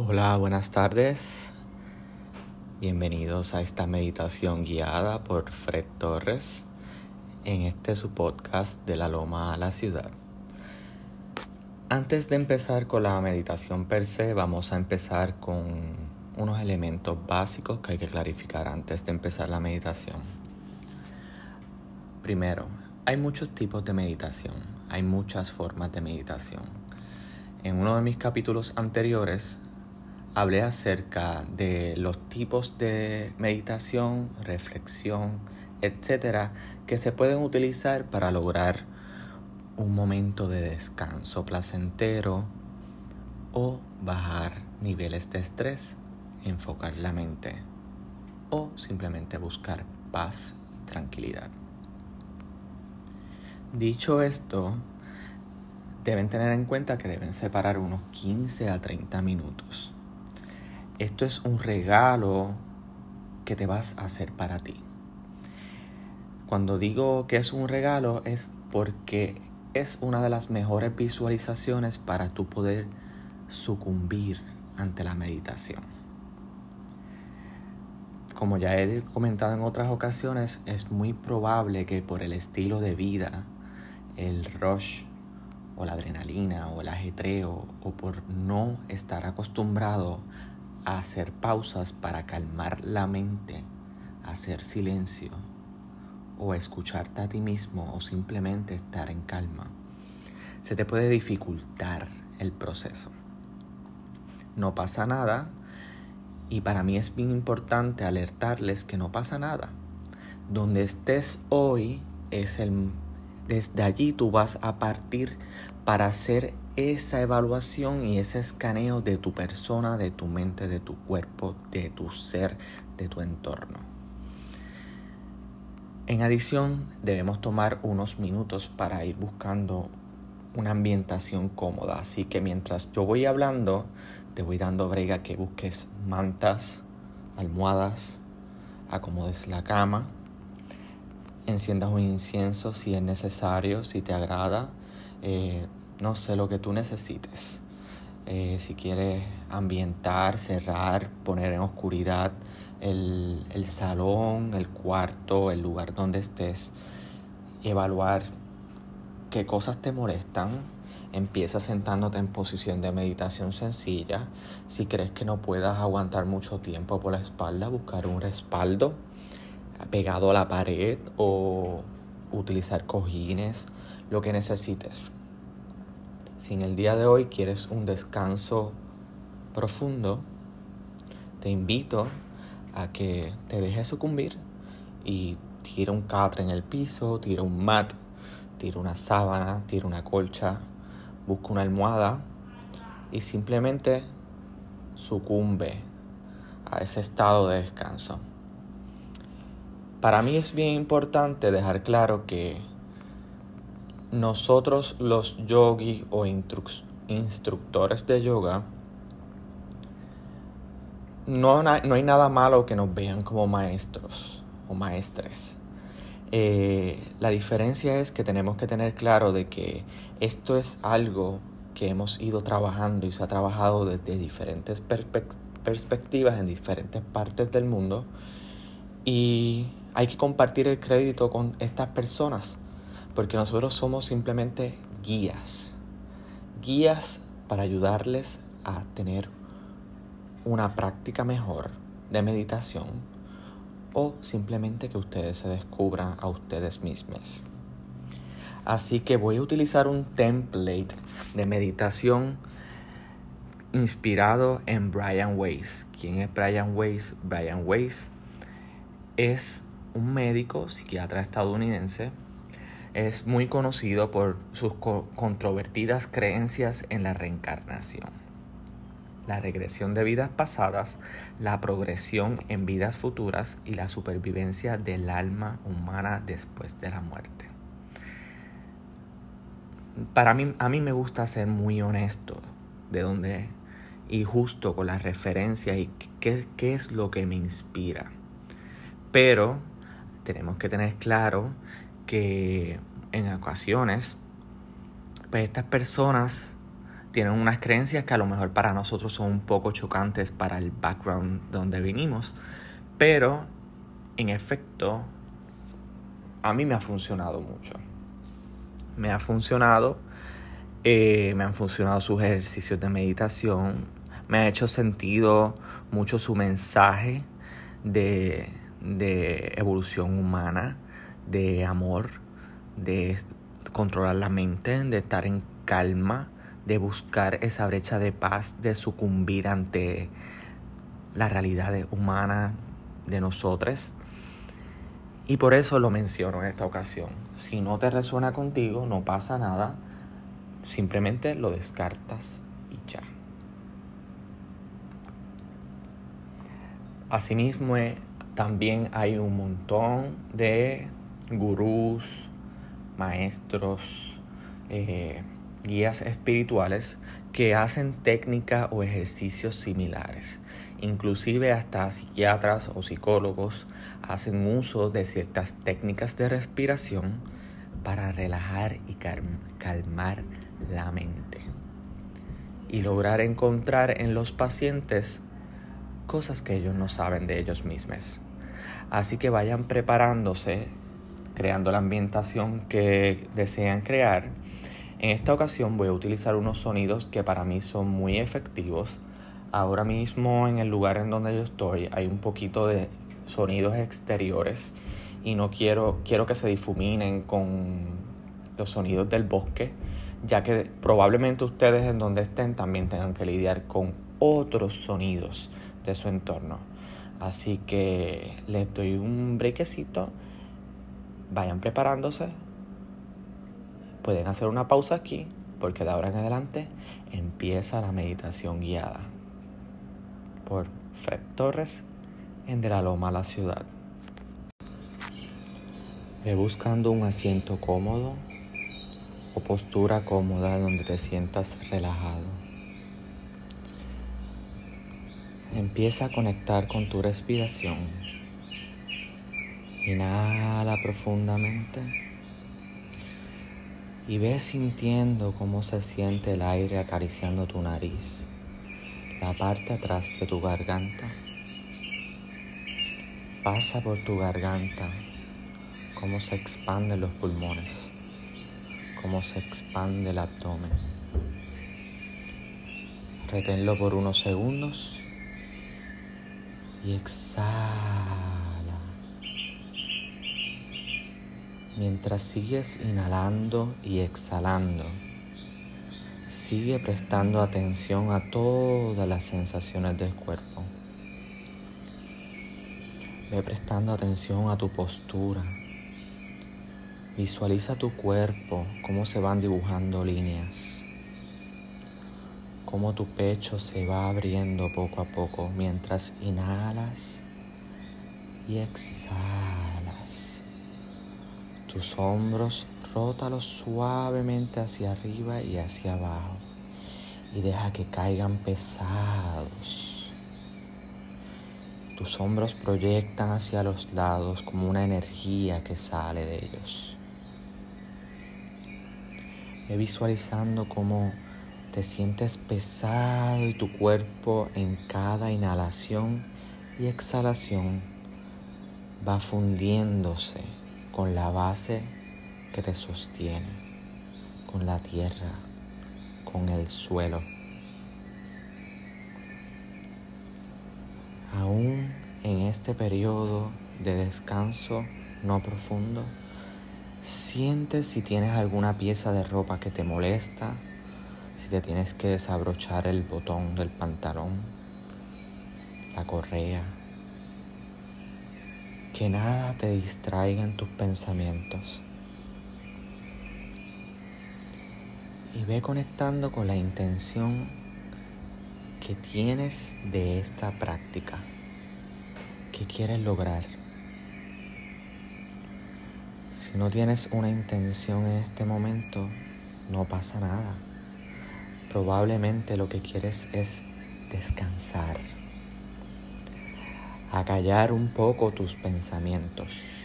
Hola, buenas tardes. Bienvenidos a esta meditación guiada por Fred Torres en este su podcast de la Loma a la Ciudad. Antes de empezar con la meditación per se, vamos a empezar con unos elementos básicos que hay que clarificar antes de empezar la meditación. Primero, hay muchos tipos de meditación, hay muchas formas de meditación. En uno de mis capítulos anteriores hablé acerca de los tipos de meditación, reflexión, etcétera, que se pueden utilizar para lograr un momento de descanso placentero o bajar niveles de estrés, enfocar la mente o simplemente buscar paz y tranquilidad. Dicho esto, deben tener en cuenta que deben separar unos 15 a 30 minutos esto es un regalo que te vas a hacer para ti. Cuando digo que es un regalo es porque es una de las mejores visualizaciones para tu poder sucumbir ante la meditación. Como ya he comentado en otras ocasiones, es muy probable que por el estilo de vida, el rush o la adrenalina o el ajetreo o por no estar acostumbrado hacer pausas para calmar la mente, hacer silencio o escucharte a ti mismo o simplemente estar en calma, se te puede dificultar el proceso. No pasa nada y para mí es bien importante alertarles que no pasa nada. Donde estés hoy es el desde allí tú vas a partir para hacer esa evaluación y ese escaneo de tu persona, de tu mente, de tu cuerpo, de tu ser, de tu entorno. En adición, debemos tomar unos minutos para ir buscando una ambientación cómoda. Así que mientras yo voy hablando, te voy dando brega que busques mantas, almohadas, acomodes la cama, enciendas un incienso si es necesario, si te agrada. Eh, no sé lo que tú necesites. Eh, si quieres ambientar, cerrar, poner en oscuridad el, el salón, el cuarto, el lugar donde estés, evaluar qué cosas te molestan, Empieza sentándote en posición de meditación sencilla. Si crees que no puedas aguantar mucho tiempo por la espalda, buscar un respaldo pegado a la pared o utilizar cojines, lo que necesites. Si en el día de hoy quieres un descanso profundo, te invito a que te dejes sucumbir y tira un catre en el piso, tira un mat, tira una sábana, tira una colcha, busca una almohada y simplemente sucumbe a ese estado de descanso. Para mí es bien importante dejar claro que nosotros los yogis o instructores de yoga, no, no, hay nada malo que nos vean como maestros o maestres. Eh, la diferencia es que tenemos que tener claro de que esto es algo que hemos ido trabajando y se ha trabajado desde diferentes perspectivas en diferentes partes del mundo y hay que compartir el crédito con estas personas porque nosotros somos simplemente guías, guías para ayudarles a tener una práctica mejor de meditación o simplemente que ustedes se descubran a ustedes mismos. Así que voy a utilizar un template de meditación inspirado en Brian Weiss. ¿Quién es Brian Weiss? Brian Weiss es un médico psiquiatra estadounidense es muy conocido por sus controvertidas creencias en la reencarnación, la regresión de vidas pasadas, la progresión en vidas futuras y la supervivencia del alma humana después de la muerte. Para mí, a mí me gusta ser muy honesto de dónde y justo con las referencias y qué, es lo que me inspira. Pero tenemos que tener claro que en ocasiones, pues estas personas tienen unas creencias que a lo mejor para nosotros son un poco chocantes para el background de donde vinimos, pero en efecto a mí me ha funcionado mucho. Me ha funcionado, eh, me han funcionado sus ejercicios de meditación, me ha hecho sentido mucho su mensaje de, de evolución humana, de amor, de controlar la mente, de estar en calma, de buscar esa brecha de paz, de sucumbir ante la realidad humana de nosotros. Y por eso lo menciono en esta ocasión. Si no te resuena contigo, no pasa nada. Simplemente lo descartas y ya. Asimismo, eh, también hay un montón de gurús, maestros, eh, guías espirituales que hacen técnicas o ejercicios similares. Inclusive hasta psiquiatras o psicólogos hacen uso de ciertas técnicas de respiración para relajar y calmar la mente y lograr encontrar en los pacientes cosas que ellos no saben de ellos mismos. Así que vayan preparándose, creando la ambientación que desean crear. En esta ocasión voy a utilizar unos sonidos que para mí son muy efectivos Ahora mismo en el lugar en donde yo estoy hay un poquito de sonidos exteriores y no quiero, quiero que se difuminen con los sonidos del bosque, ya que probablemente ustedes en donde estén también tengan que lidiar con otros sonidos de su entorno. Así que les doy un brequecito, vayan preparándose, pueden hacer una pausa aquí, porque de ahora en adelante empieza la meditación guiada por Fred Torres en De la Loma a la ciudad. Ve buscando un asiento cómodo o postura cómoda donde te sientas relajado. Empieza a conectar con tu respiración. Inhala profundamente y ve sintiendo cómo se siente el aire acariciando tu nariz la parte atrás de tu garganta. Pasa por tu garganta, cómo se expanden los pulmones, cómo se expande el abdomen. Reténlo por unos segundos y exhala. Mientras sigues inhalando y exhalando, Sigue prestando atención a todas las sensaciones del cuerpo. Ve prestando atención a tu postura. Visualiza tu cuerpo, cómo se van dibujando líneas. Cómo tu pecho se va abriendo poco a poco mientras inhalas y exhalas. Tus hombros Rótalos suavemente hacia arriba y hacia abajo y deja que caigan pesados. Tus hombros proyectan hacia los lados como una energía que sale de ellos. Ve visualizando cómo te sientes pesado y tu cuerpo en cada inhalación y exhalación va fundiéndose con la base que te sostiene, con la tierra, con el suelo. Aún en este periodo de descanso no profundo, sientes si tienes alguna pieza de ropa que te molesta, si te tienes que desabrochar el botón del pantalón, la correa. Que nada te distraiga en tus pensamientos. y ve conectando con la intención que tienes de esta práctica, que quieres lograr. Si no tienes una intención en este momento, no pasa nada. Probablemente lo que quieres es descansar, acallar un poco tus pensamientos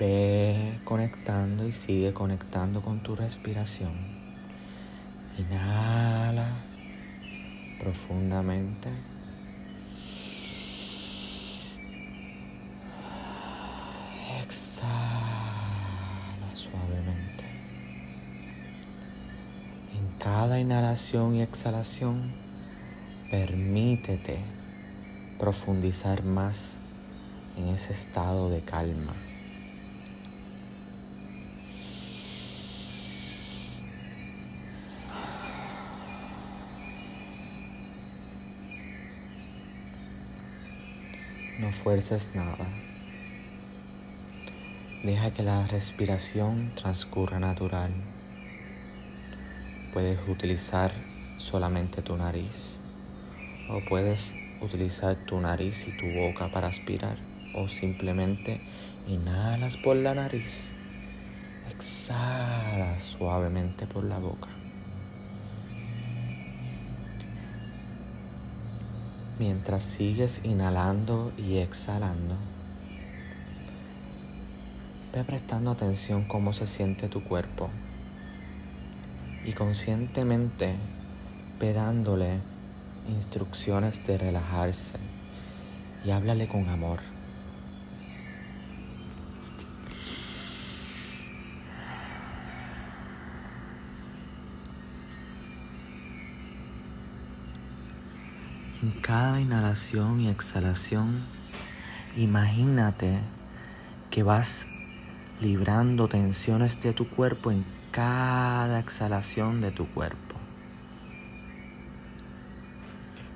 Ve conectando y sigue conectando con tu respiración. Inhala profundamente. Exhala suavemente. En cada inhalación y exhalación, permítete profundizar más en ese estado de calma. No fuerces nada. Deja que la respiración transcurra natural. Puedes utilizar solamente tu nariz o puedes utilizar tu nariz y tu boca para aspirar o simplemente inhalas por la nariz, exhalas suavemente por la boca. Mientras sigues inhalando y exhalando, ve prestando atención cómo se siente tu cuerpo y conscientemente ve dándole instrucciones de relajarse y háblale con amor. En cada inhalación y exhalación, imagínate que vas librando tensiones de tu cuerpo en cada exhalación de tu cuerpo.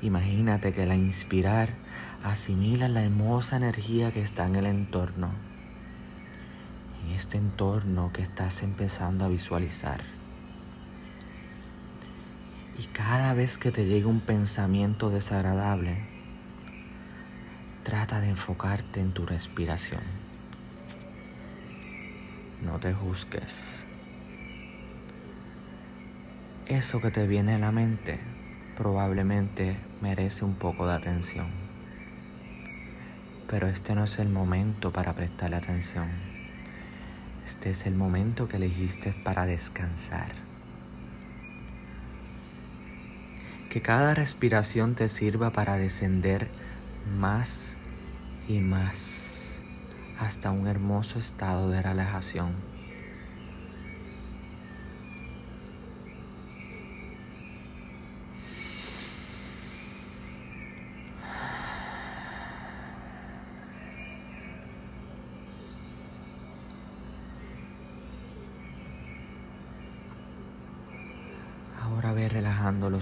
Imagínate que al inspirar asimila la hermosa energía que está en el entorno, en este entorno que estás empezando a visualizar. Y cada vez que te llegue un pensamiento desagradable, trata de enfocarte en tu respiración. No te juzgues. Eso que te viene a la mente probablemente merece un poco de atención. Pero este no es el momento para prestarle atención. Este es el momento que elegiste para descansar. Que cada respiración te sirva para descender más y más hasta un hermoso estado de relajación.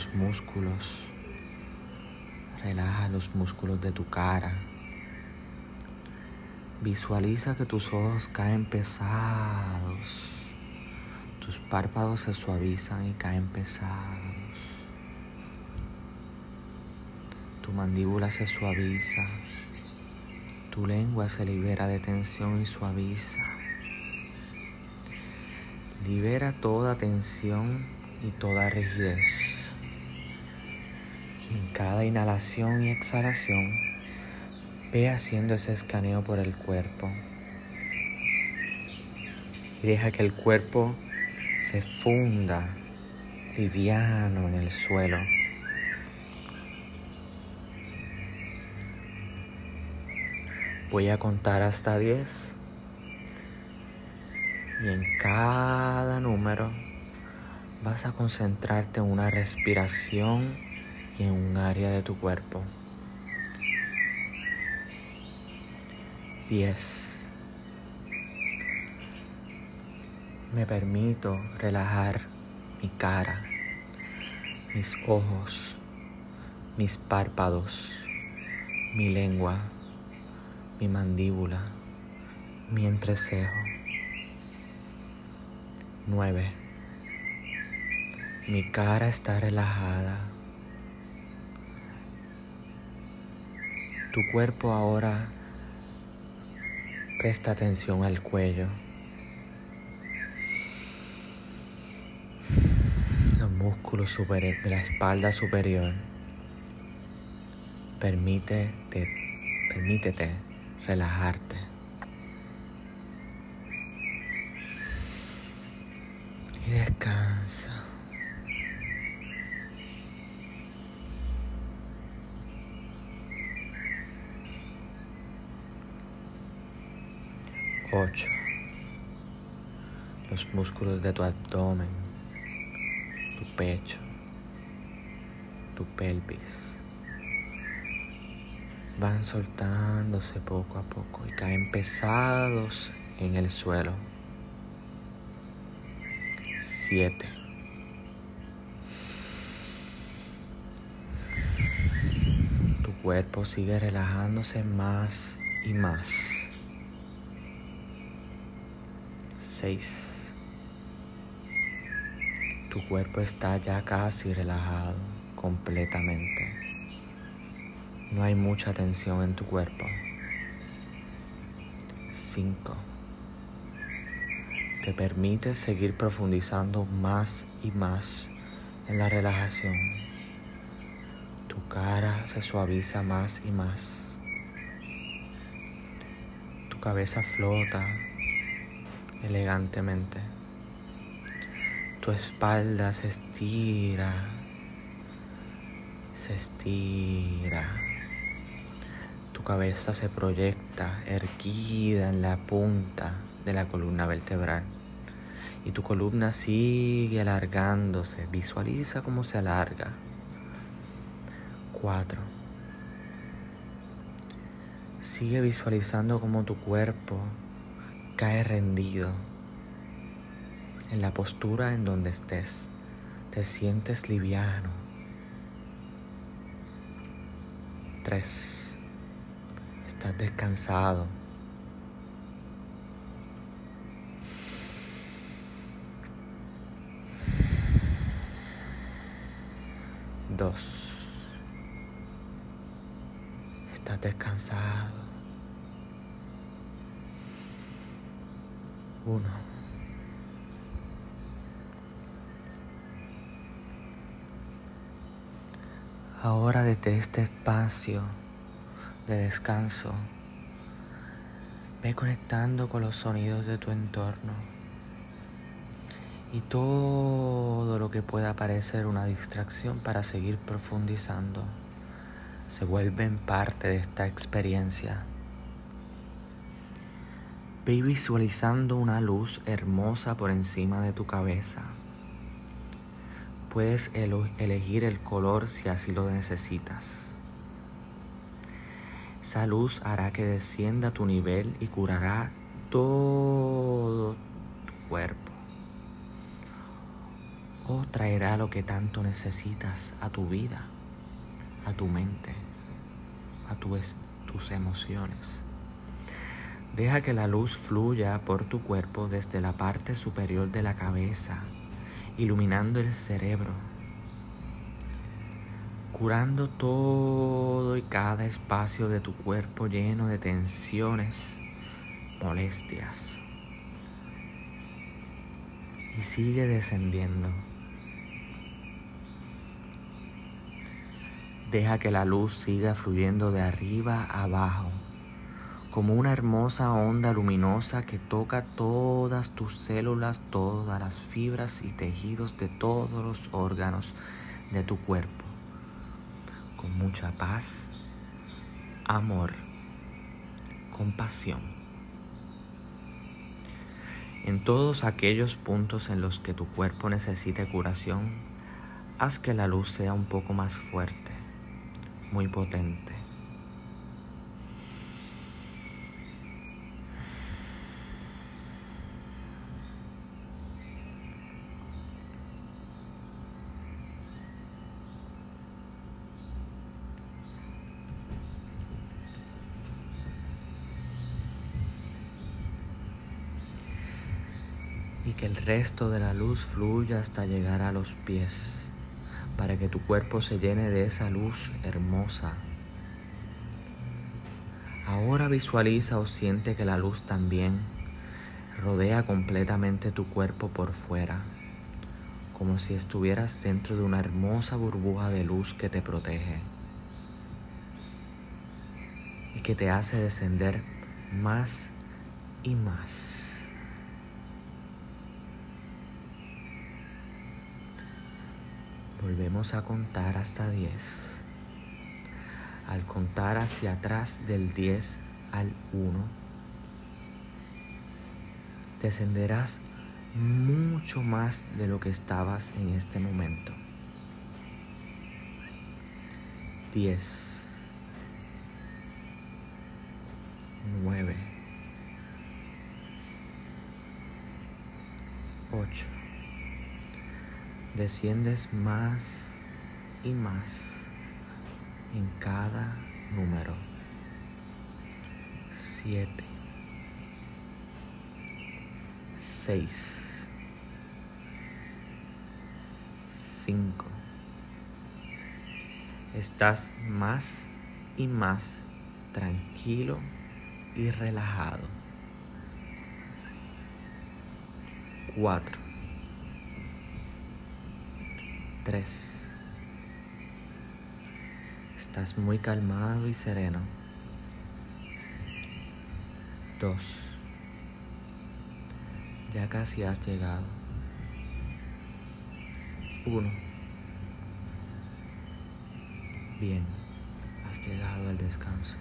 Los músculos. Relaja los músculos de tu cara. Visualiza que tus ojos caen pesados. Tus párpados se suavizan y caen pesados. Tu mandíbula se suaviza. Tu lengua se libera de tensión y suaviza. Libera toda tensión y toda rigidez. En cada inhalación y exhalación, ve haciendo ese escaneo por el cuerpo. Y deja que el cuerpo se funda liviano en el suelo. Voy a contar hasta 10 y en cada número vas a concentrarte en una respiración un área de tu cuerpo. 10. Me permito relajar mi cara, mis ojos, mis párpados, mi lengua, mi mandíbula, mi entrecejo. 9. Mi cara está relajada. Tu cuerpo ahora presta atención al cuello. Los músculos de la espalda superior. Permítete, permítete relajarte. 8. Los músculos de tu abdomen, tu pecho, tu pelvis van soltándose poco a poco y caen pesados en el suelo. 7. Tu cuerpo sigue relajándose más y más. 6. Tu cuerpo está ya casi relajado completamente. No hay mucha tensión en tu cuerpo. 5. Te permites seguir profundizando más y más en la relajación. Tu cara se suaviza más y más. Tu cabeza flota elegantemente. Tu espalda se estira, se estira. Tu cabeza se proyecta erguida en la punta de la columna vertebral y tu columna sigue alargándose. Visualiza cómo se alarga. 4. Sigue visualizando cómo tu cuerpo cae rendido en la postura en donde estés. Te sientes liviano. 3. Estás descansado. Dos. Estás descansado. Uno. Ahora desde este espacio de descanso, ve conectando con los sonidos de tu entorno y todo lo que pueda parecer una distracción para seguir profundizando se vuelven parte de esta experiencia. Ve visualizando una luz hermosa por encima de tu cabeza. Puedes elegir el color si así lo necesitas. Esa luz hará que descienda tu nivel y curará todo tu cuerpo. O traerá lo que tanto necesitas a tu vida, a tu mente, a tus emociones. Deja que la luz fluya por tu cuerpo desde la parte superior de la cabeza, iluminando el cerebro curando todo y cada espacio de tu cuerpo lleno de tensiones, molestias. Y sigue descendiendo. Deja que la luz siga fluyendo de arriba a abajo, como una hermosa onda luminosa que toca todas tus células, todas las fibras y tejidos de todos los órganos de tu cuerpo con mucha paz, amor, compasión. En todos aquellos puntos en los que tu cuerpo necesite curación, haz que la luz sea un poco más fuerte, muy potente que el resto de la luz fluya hasta llegar a los pies, para que tu cuerpo se llene de esa luz hermosa. Ahora visualiza o siente que la luz también rodea completamente tu cuerpo por fuera, como si estuvieras dentro de una hermosa burbuja de luz que te protege y que te hace descender más y más. Volvemos a contar hasta 10. Al contar hacia atrás del 10 al 1, descenderás mucho más de lo que estabas en este momento. 10, 9, 8. Desciendes más y más en cada número. 7, 6, 5. Estás más y más tranquilo y relajado. 4 3 Estás muy calmado y sereno. 2 Ya casi has llegado. 1 Bien, has llegado al descanso.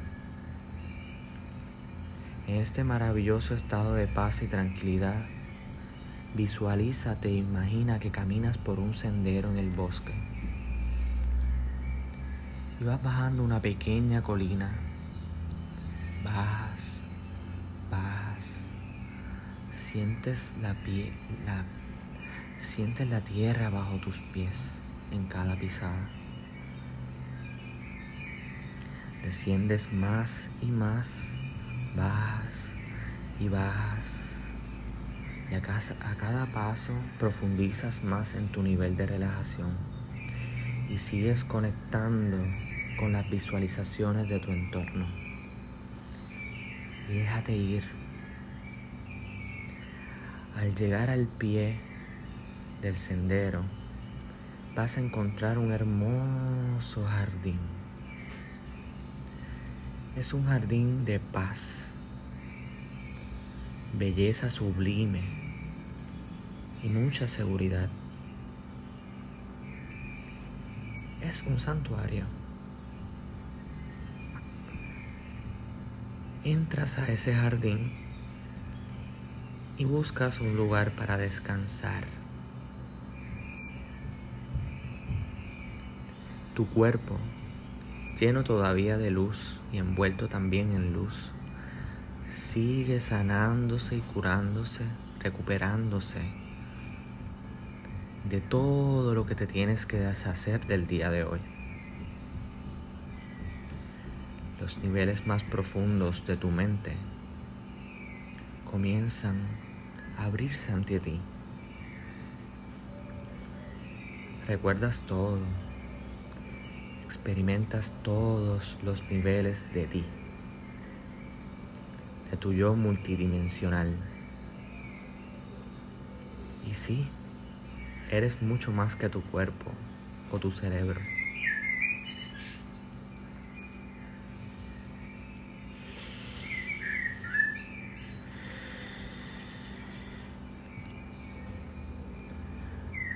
En este maravilloso estado de paz y tranquilidad, visualízate e imagina que caminas por un sendero en el bosque y vas bajando una pequeña colina. Vas, vas, sientes la, pie, la, sientes la tierra bajo tus pies en cada pisada. Desciendes más y más Vas y vas. Y a cada, paso profundizas más en tu nivel de relajación. Y sigues conectando con las visualizaciones de tu entorno. Y déjate ir. Al llegar al pie del sendero, vas a encontrar un hermoso jardín es un jardín de paz, belleza sublime y mucha seguridad. Es un santuario. Entras a ese jardín y buscas un lugar para descansar. Tu cuerpo lleno todavía de luz y envuelto también en luz, sigue sanándose y curándose, recuperándose de todo lo que te tienes que deshacer del día de hoy. Los niveles más profundos de tu mente comienzan a abrirse ante ti. Recuerdas todo experimentas todos los niveles de ti, de tu yo multidimensional. Y sí, eres mucho más que tu cuerpo o tu cerebro.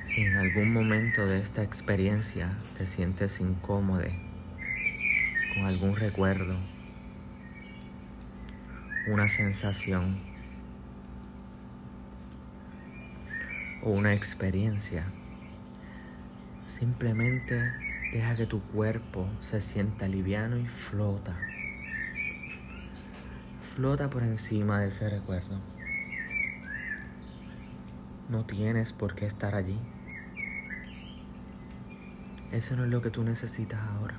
Si en algún momento de esta experiencia te sientes incómodo con algún recuerdo, una sensación o una experiencia, simplemente deja que tu cuerpo se sienta liviano y flota. Flota por encima de ese recuerdo. No tienes por qué estar allí. Eso no es lo que tú necesitas ahora.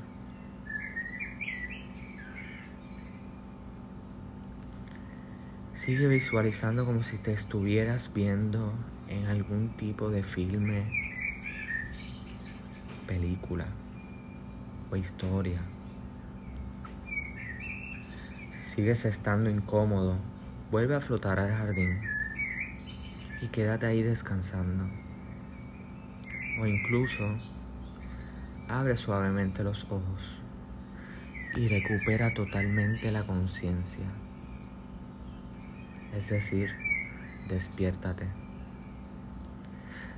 Sigue visualizando como si te estuvieras viendo en algún tipo de filme, película o historia. Si sigues estando incómodo, vuelve a flotar al jardín y quédate ahí descansando. O incluso Abre suavemente los ojos y recupera totalmente la conciencia. Es decir, despiértate.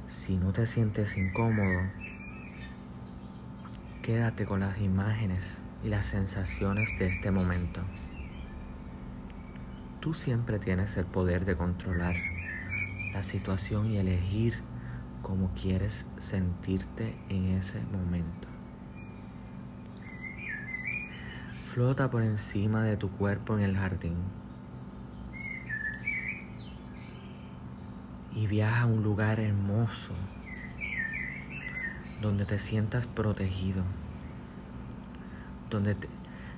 Si no te sientes incómodo, quédate con las imágenes y las sensaciones de este momento. Tú siempre tienes el poder de controlar la situación y elegir cómo quieres sentirte en ese momento. Flota por encima de tu cuerpo en el jardín y viaja a un lugar hermoso donde te sientas protegido, donde te,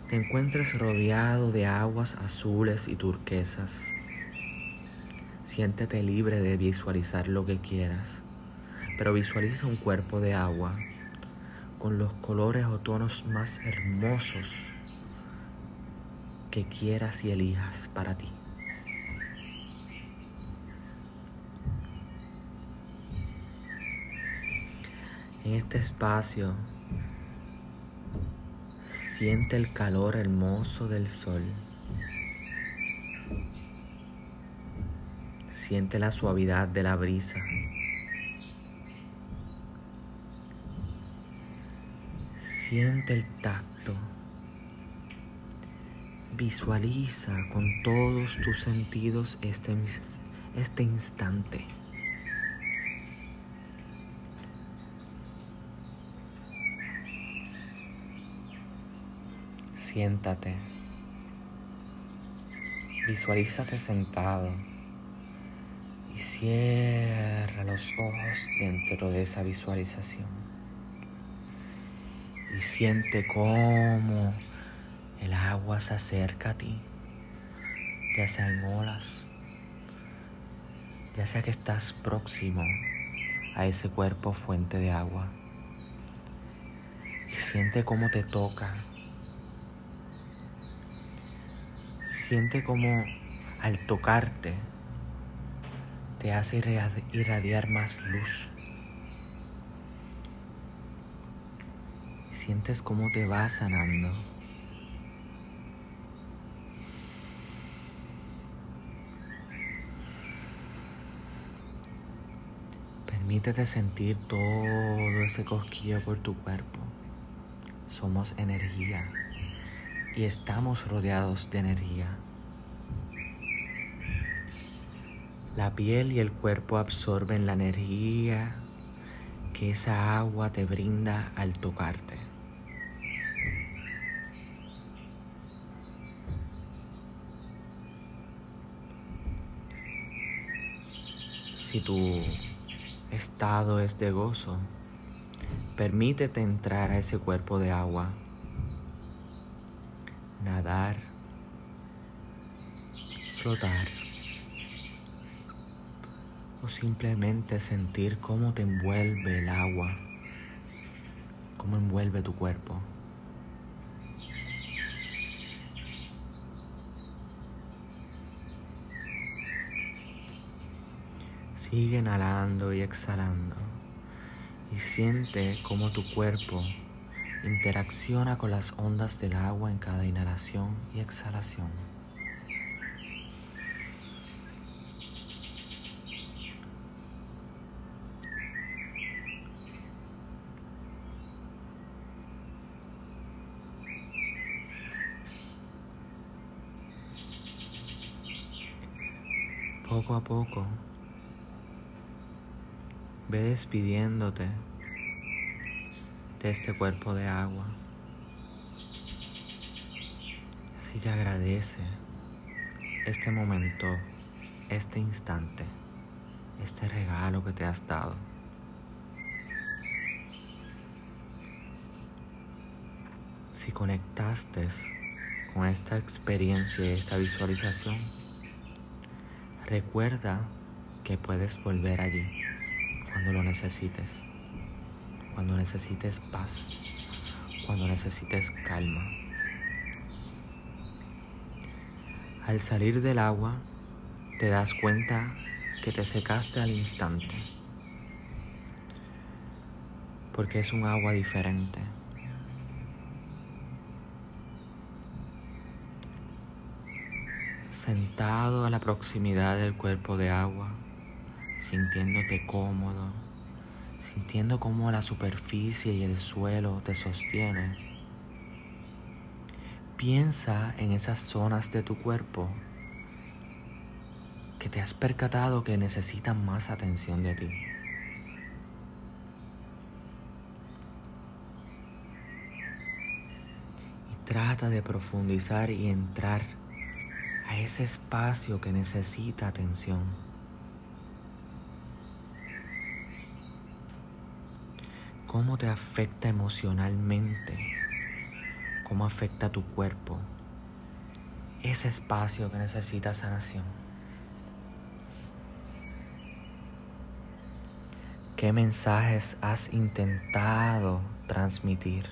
te encuentres rodeado de aguas azules y turquesas. Siéntete libre de visualizar lo que quieras, pero visualiza un cuerpo de agua con los colores o tonos más hermosos que quieras y elijas para ti. En este espacio siente el calor hermoso del sol. Siente la suavidad de la brisa. Siente el tacto. Visualiza con todos tus sentidos este, este instante. Siéntate. Visualízate sentado y cierra los ojos dentro de esa visualización. Y siente cómo el agua se acerca a ti, ya sea en olas, ya sea que estás próximo a ese cuerpo fuente de agua. Y siente cómo te toca Siente como al tocarte te hace irradiar más luz. Sientes cómo te va sanando. Permítete sentir todo ese cosquillo por tu cuerpo. Somos energía y estamos rodeados de energía. La piel y el cuerpo absorben la energía que esa agua te brinda al tocarte. Si tu estado es de gozo, permítete entrar a ese cuerpo de agua nadar, flotar o simplemente sentir cómo te envuelve el agua, cómo envuelve tu cuerpo. Sigue inhalando y exhalando y siente cómo tu cuerpo interacciona con las ondas del agua en cada inhalación y exhalación. Poco a poco, ve despidiéndote de este cuerpo de agua. Así que agradece este momento, este instante, este regalo que te has dado. Si conectaste con esta experiencia y esta visualización, recuerda que puedes volver allí cuando lo necesites cuando necesites paz, cuando necesites calma. Al salir del agua, te das cuenta que te secaste al instante, porque es un agua diferente. Sentado a la proximidad del cuerpo de agua, sintiéndote cómodo, sintiendo cómo la superficie y el suelo te sostiene. Piensa en esas zonas de tu cuerpo que te has percatado que necesitan más atención de ti. Y trata de profundizar y entrar a ese espacio que necesita atención. ¿Cómo te afecta emocionalmente? ¿Cómo afecta tu cuerpo? Ese espacio que necesita sanación. ¿Qué mensajes has intentado transmitir?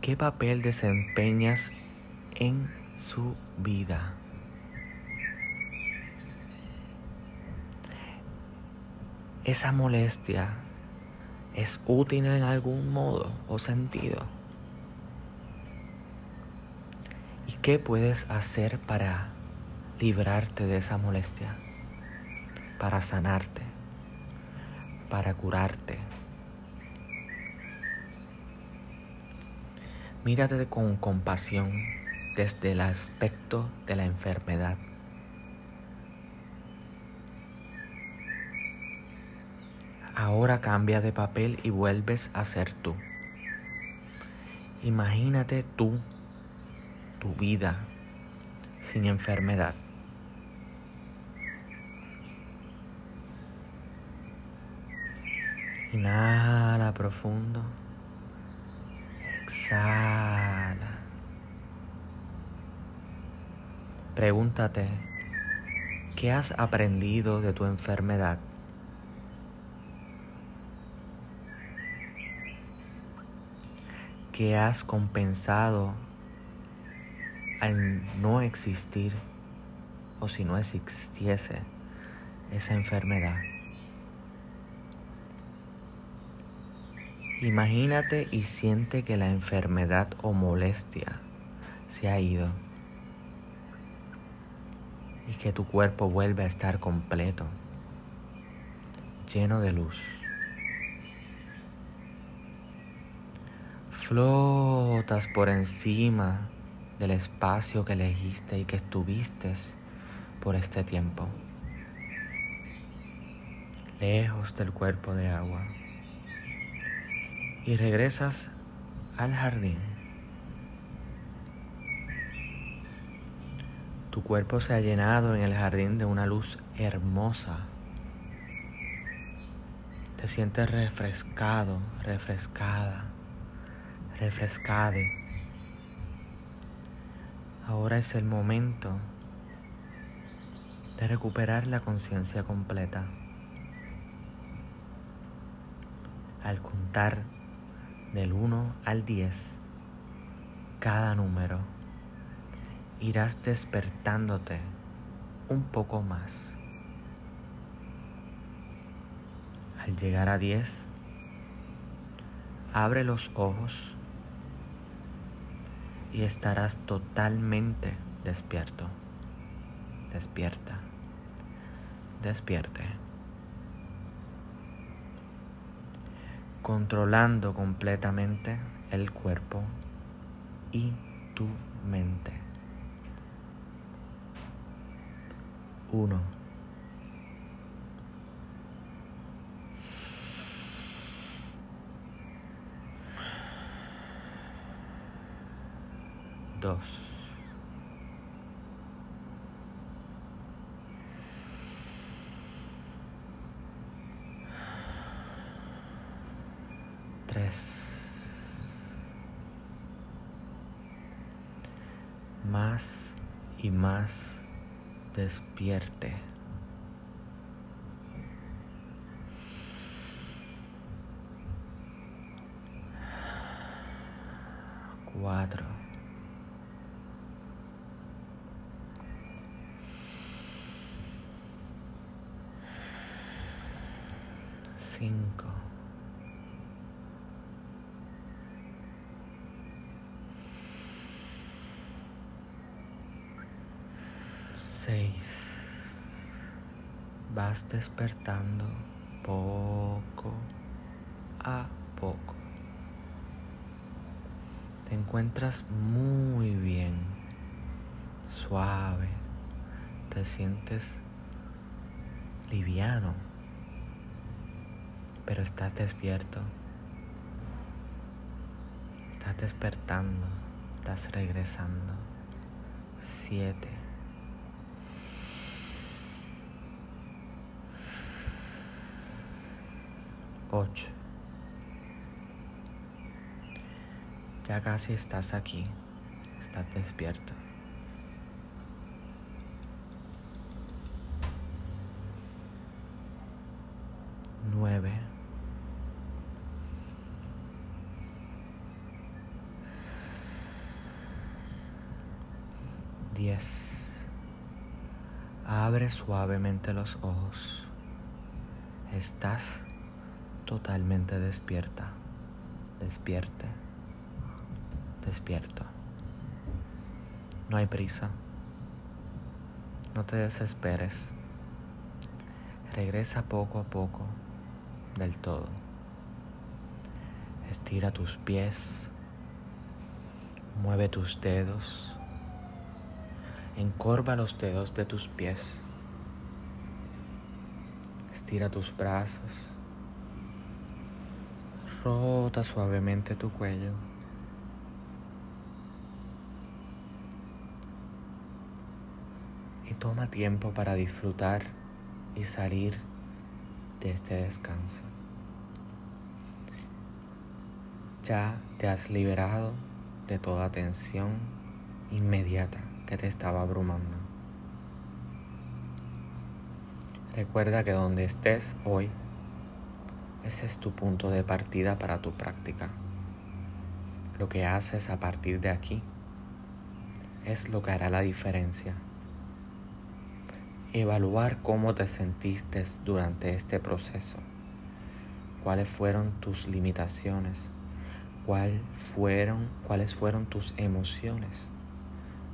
¿Qué papel desempeñas en su vida? ¿Esa molestia es útil en algún modo o sentido? ¿Y qué puedes hacer para librarte de esa molestia? Para sanarte, para curarte. Mírate con compasión desde el aspecto de la enfermedad. Ahora cambia de papel y vuelves a ser tú. Imagínate tú, tu vida, sin enfermedad. Inhala profundo. Exhala. Pregúntate, ¿qué has aprendido de tu enfermedad? ¿Qué has compensado al no existir o si no existiese esa enfermedad. Imagínate y siente que la enfermedad o molestia se ha ido y que tu cuerpo vuelve a estar completo, lleno de luz. Flotas por encima del espacio que elegiste y que estuviste por este tiempo, lejos del cuerpo de agua, y regresas al jardín. Tu cuerpo se ha llenado en el jardín de una luz hermosa. Te sientes refrescado, refrescada refrescade. Ahora es el momento de recuperar la conciencia completa. Al contar del 1 al 10 cada número, irás despertándote un poco más. Al llegar a 10, abre los ojos y estarás totalmente despierto. Despierta. Despierte. Controlando completamente el cuerpo y tu mente. Uno. Dos. Tres. Más y más despierte. Cuatro. cinco. Seis. Vas despertando poco a poco. Te encuentras muy bien. suave, te sientes liviano, pero estás despierto, estás despertando, estás regresando. Siete. Ocho. Ya casi estás aquí, estás despierto. Nueve. Diez. Abre suavemente los ojos. Estás totalmente despierta. Despierte despierto. No hay prisa. No te desesperes. Regresa poco a poco del todo. Estira tus pies. Mueve tus dedos. Encorva los dedos de tus pies. Estira tus brazos. Rota suavemente tu cuello. Toma tiempo para disfrutar y salir de este descanso. Ya te has liberado de toda tensión inmediata que te estaba abrumando. Recuerda que donde estés hoy, ese es tu punto de partida para tu práctica. Lo que haces a partir de aquí es lo que hará la diferencia evaluar cómo te sentiste durante este proceso, cuáles fueron tus limitaciones, fueron, cuáles fueron tus emociones,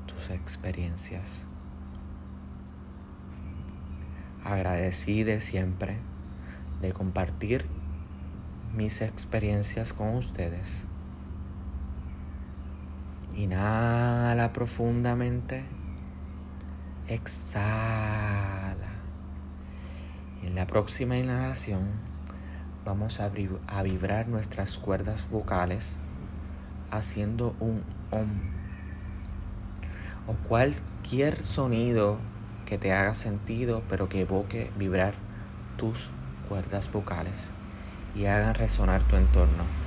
tus experiencias. Agradecí de siempre de compartir mis experiencias con ustedes. Inhala profundamente exhala. Y en la próxima inhalación vamos a, a vibrar nuestras cuerdas vocales haciendo un om o cualquier sonido que te haga sentido pero que evoque vibrar tus cuerdas vocales y hagan resonar tu entorno.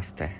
Namaste.